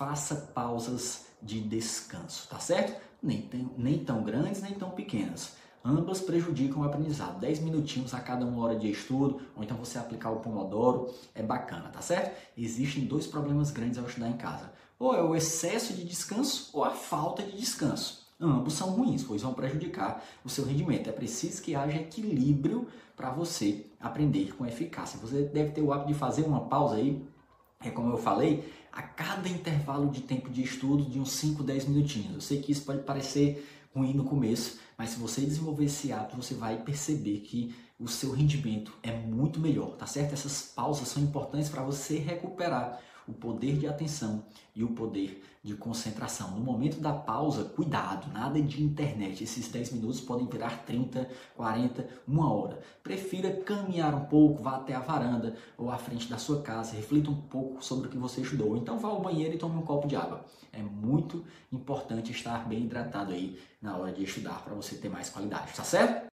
faça pausas de descanso, tá certo? Nem, tem, nem tão grandes, nem tão pequenas. Ambas prejudicam o aprendizado. 10 minutinhos a cada uma hora de estudo, ou então você aplicar o Pomodoro, é bacana, tá certo? Existem dois problemas grandes ao estudar em casa. Ou é o excesso de descanso ou a falta de descanso. Ambos são ruins, pois vão prejudicar o seu rendimento. É preciso que haja equilíbrio para você aprender com eficácia. Você deve ter o hábito de fazer uma pausa aí, é como eu falei, a cada intervalo de tempo de estudo de uns 5, 10 minutinhos. Eu sei que isso pode parecer ruim no começo, mas se você desenvolver esse hábito, você vai perceber que o seu rendimento é muito melhor, tá certo? Essas pausas são importantes para você recuperar o poder de atenção e o poder de concentração. No momento da pausa, cuidado, nada de internet. Esses 10 minutos podem virar 30, 40, uma hora. Prefira caminhar um pouco, vá até a varanda ou à frente da sua casa, reflita um pouco sobre o que você estudou. Então vá ao banheiro e tome um copo de água. É muito importante estar bem hidratado aí na hora de estudar para você ter mais qualidade, tá certo?